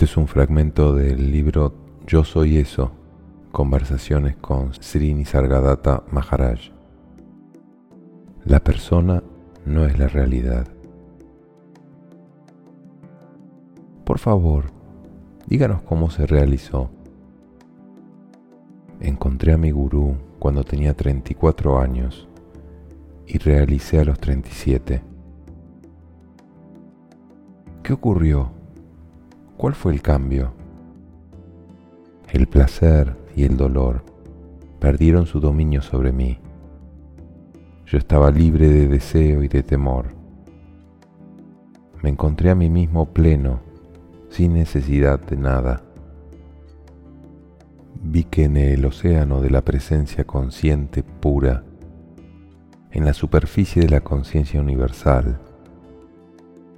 Este es un fragmento del libro Yo Soy Eso, conversaciones con Sri Nisargadatta Maharaj. La persona no es la realidad. Por favor, díganos cómo se realizó. Encontré a mi gurú cuando tenía 34 años y realicé a los 37. ¿Qué ocurrió? ¿Cuál fue el cambio? El placer y el dolor perdieron su dominio sobre mí. Yo estaba libre de deseo y de temor. Me encontré a mí mismo pleno, sin necesidad de nada. Vi que en el océano de la presencia consciente pura, en la superficie de la conciencia universal,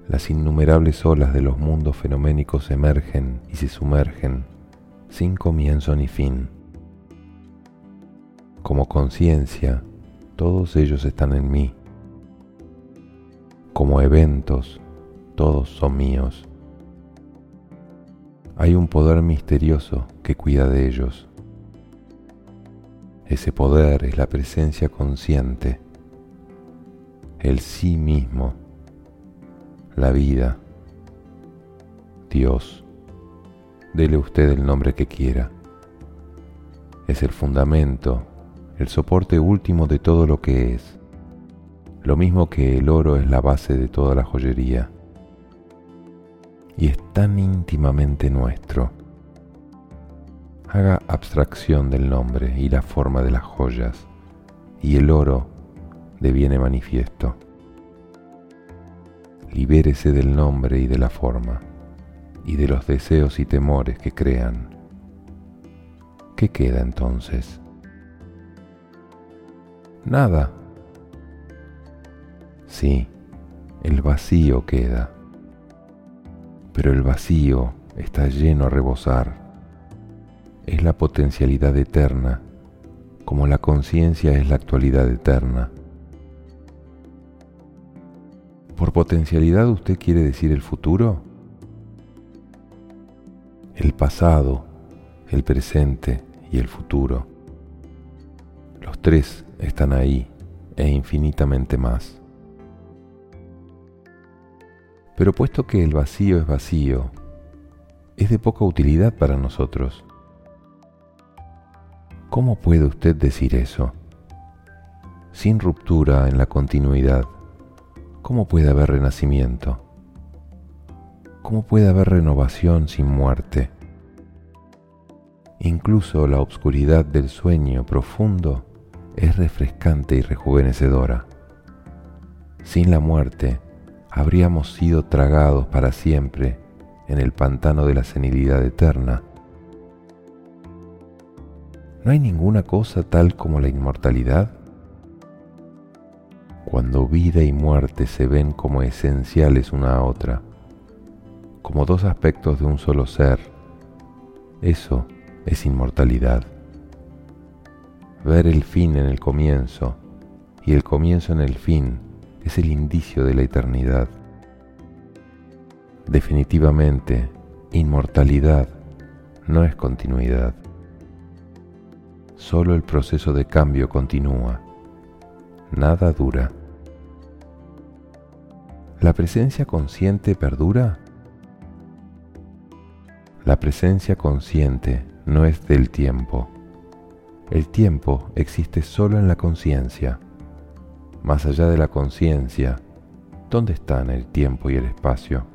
las innumerables olas de los mundos fenoménicos emergen y se sumergen sin comienzo ni fin. Como conciencia, todos ellos están en mí. Como eventos, todos son míos. Hay un poder misterioso que cuida de ellos. Ese poder es la presencia consciente, el sí mismo la vida, Dios, dele usted el nombre que quiera. Es el fundamento, el soporte último de todo lo que es, lo mismo que el oro es la base de toda la joyería. Y es tan íntimamente nuestro. Haga abstracción del nombre y la forma de las joyas, y el oro deviene manifiesto libérese del nombre y de la forma, y de los deseos y temores que crean. ¿Qué queda entonces? Nada. Sí, el vacío queda, pero el vacío está lleno a rebosar. Es la potencialidad eterna, como la conciencia es la actualidad eterna ¿Por potencialidad usted quiere decir el futuro? El pasado, el presente y el futuro. Los tres están ahí e infinitamente más. Pero puesto que el vacío es vacío, es de poca utilidad para nosotros. ¿Cómo puede usted decir eso? Sin ruptura en la continuidad ¿cómo puede haber renacimiento? ¿Cómo puede haber renovación sin muerte? Incluso la obscuridad del sueño profundo es refrescante y rejuvenecedora. Sin la muerte, habríamos sido tragados para siempre en el pantano de la senilidad eterna. ¿No hay ninguna cosa tal como la inmortalidad? Cuando vida y muerte se ven como esenciales una a otra, como dos aspectos de un solo ser, eso es inmortalidad. Ver el fin en el comienzo y el comienzo en el fin es el indicio de la eternidad. Definitivamente, inmortalidad no es continuidad. Solo el proceso de cambio continúa. Nada dura. ¿La presencia consciente perdura? La presencia consciente no es del tiempo. El tiempo existe solo en la conciencia. Más allá de la conciencia, ¿dónde están el tiempo y el espacio?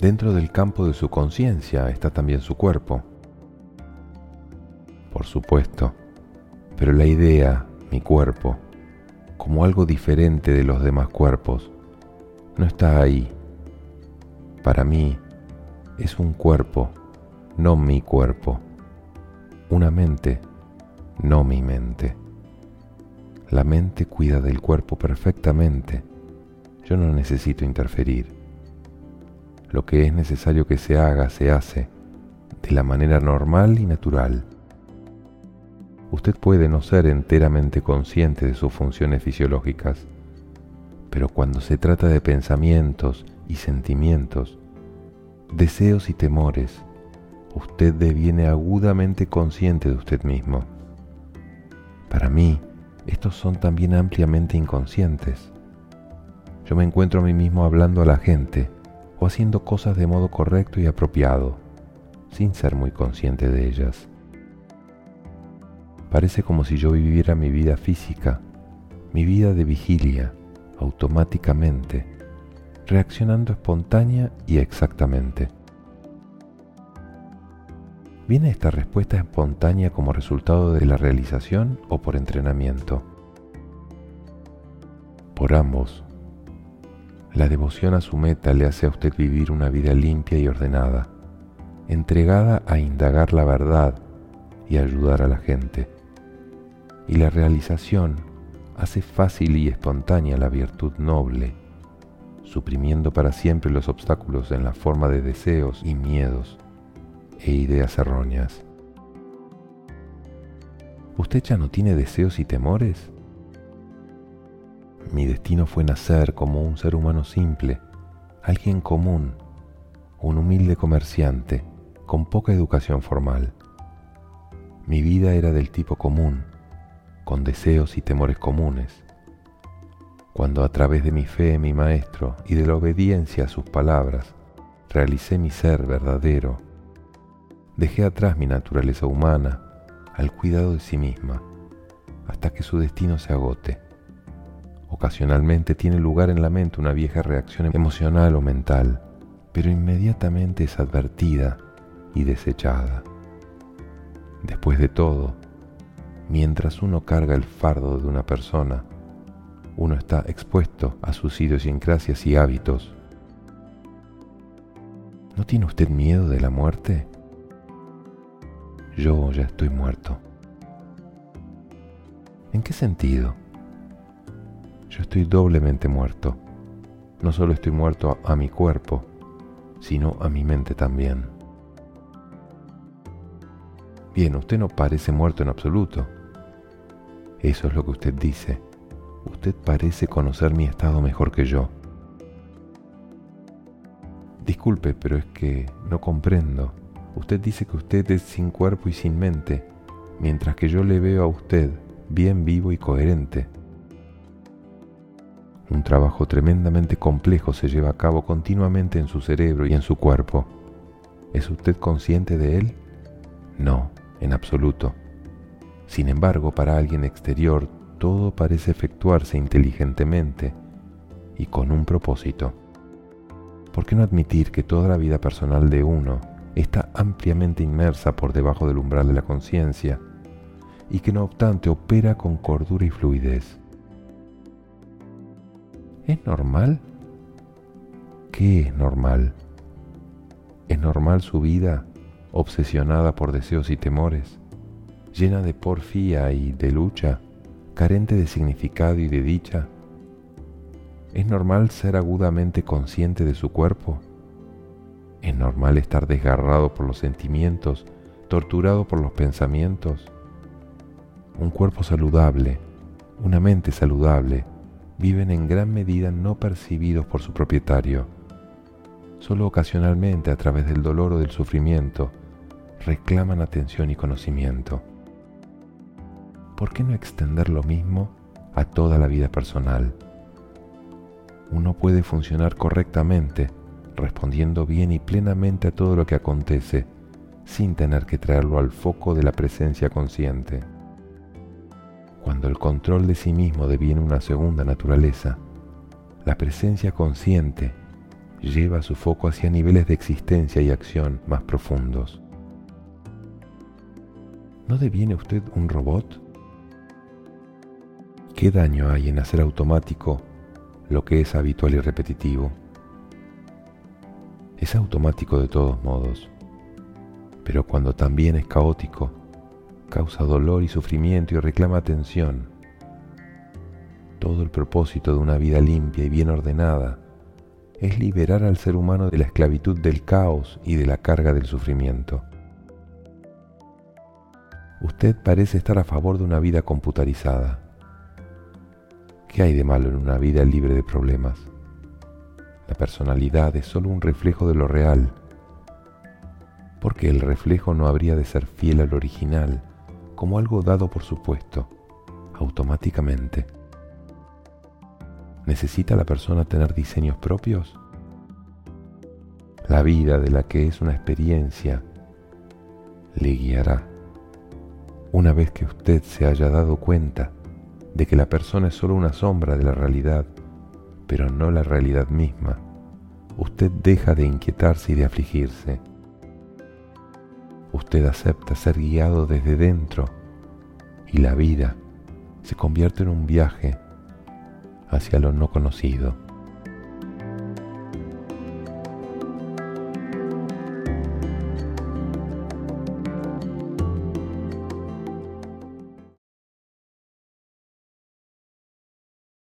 Dentro del campo de su conciencia está también su cuerpo. Por supuesto, pero la idea, mi cuerpo, como algo diferente de los demás cuerpos, no está ahí. Para mí es un cuerpo, no mi cuerpo. Una mente, no mi mente. La mente cuida del cuerpo perfectamente. Yo no necesito interferir. Lo que es necesario que se haga, se hace, de la manera normal y natural usted puede no ser enteramente consciente de sus funciones fisiológicas, pero cuando se trata de pensamientos y sentimientos, deseos y temores, usted deviene agudamente consciente de usted mismo. Para mí, estos son también ampliamente inconscientes. Yo me encuentro a mí mismo hablando a la gente o haciendo cosas de modo correcto y apropiado, sin ser muy consciente de ellas. Parece como si yo viviera mi vida física, mi vida de vigilia, automáticamente, reaccionando espontánea y exactamente. ¿Viene esta respuesta espontánea como resultado de la realización o por entrenamiento? Por ambos. La devoción a su meta le hace a usted vivir una vida limpia y ordenada, entregada a indagar la verdad y ayudar a la gente. Y la realización hace fácil y espontánea la virtud noble, suprimiendo para siempre los obstáculos en la forma de deseos y miedos e ideas erróneas. ¿Usted ya no tiene deseos y temores? Mi destino fue nacer como un ser humano simple, alguien común, un humilde comerciante con poca educación formal. Mi vida era del tipo común, con deseos y temores comunes. Cuando a través de mi fe en mi Maestro y de la obediencia a sus palabras realicé mi ser verdadero, dejé atrás mi naturaleza humana al cuidado de sí misma, hasta que su destino se agote. Ocasionalmente tiene lugar en la mente una vieja reacción emocional o mental, pero inmediatamente es advertida y desechada. Después de todo, mientras uno carga el fardo de una persona, uno está expuesto a sus idiosincrasias y hábitos. ¿No tiene usted miedo de la muerte? yo ya estoy muerto. ¿En qué sentido? Yo estoy doblemente muerto. No solo estoy muerto a, mi cuerpo, sino a mi mente también. Bien, usted no parece muerto en absoluto. Eso es lo que usted dice. Usted parece conocer mi estado mejor que yo. Disculpe, pero es que no comprendo. Usted dice que usted es sin cuerpo y sin mente, mientras que yo le veo a usted bien vivo y coherente. Un trabajo tremendamente complejo se lleva a cabo continuamente en su cerebro y en su cuerpo. ¿Es usted consciente de él? No, en absoluto. Sin embargo, para alguien exterior, todo parece efectuarse inteligentemente y con un propósito. ¿Por qué no admitir que toda la vida personal de uno está ampliamente inmersa por debajo del umbral de la conciencia y que no obstante opera con cordura y fluidez. ¿Es normal? ¿Qué es normal? ¿Es normal su vida obsesionada por deseos y temores, llena de porfía y de lucha, carente de significado y de dicha? ¿Es normal ser agudamente consciente de su cuerpo? ¿Es normal estar desgarrado por los sentimientos, torturado por los pensamientos? Un cuerpo saludable, una mente saludable, viven en gran medida no percibidos por su propietario. Solo ocasionalmente a través del dolor o del sufrimiento reclaman atención y conocimiento. ¿Por qué no extender lo mismo a toda la vida personal? Uno puede funcionar correctamente respondiendo bien y plenamente a todo lo que acontece, sin tener que traerlo al foco de la presencia consciente. Cuando el control de sí mismo deviene una segunda naturaleza, la presencia consciente lleva su foco hacia niveles de existencia y acción más profundos. ¿No deviene usted un robot? ¿Qué daño hay en hacer automático lo que es habitual y repetitivo? es automático de todos modos, pero cuando también es caótico, causa dolor y sufrimiento y reclama atención. Todo el propósito de una vida limpia y bien ordenada es liberar al ser humano de la esclavitud del caos y de la carga del sufrimiento. Usted parece estar a favor de una vida computarizada. ¿Qué hay de malo en una vida libre de problemas? La personalidad es solo un reflejo de lo real porque el reflejo no habría de ser fiel al original, como algo dado por supuesto, automáticamente. ¿Necesita la persona tener diseños propios? La vida de la que es una experiencia le guiará. Una vez que usted se haya dado cuenta de que la persona es solo una sombra de la realidad, pero no la realidad misma, usted deja de inquietarse y de afligirse. Usted acepta ser guiado desde dentro y la vida se convierte en un viaje hacia lo no conocido.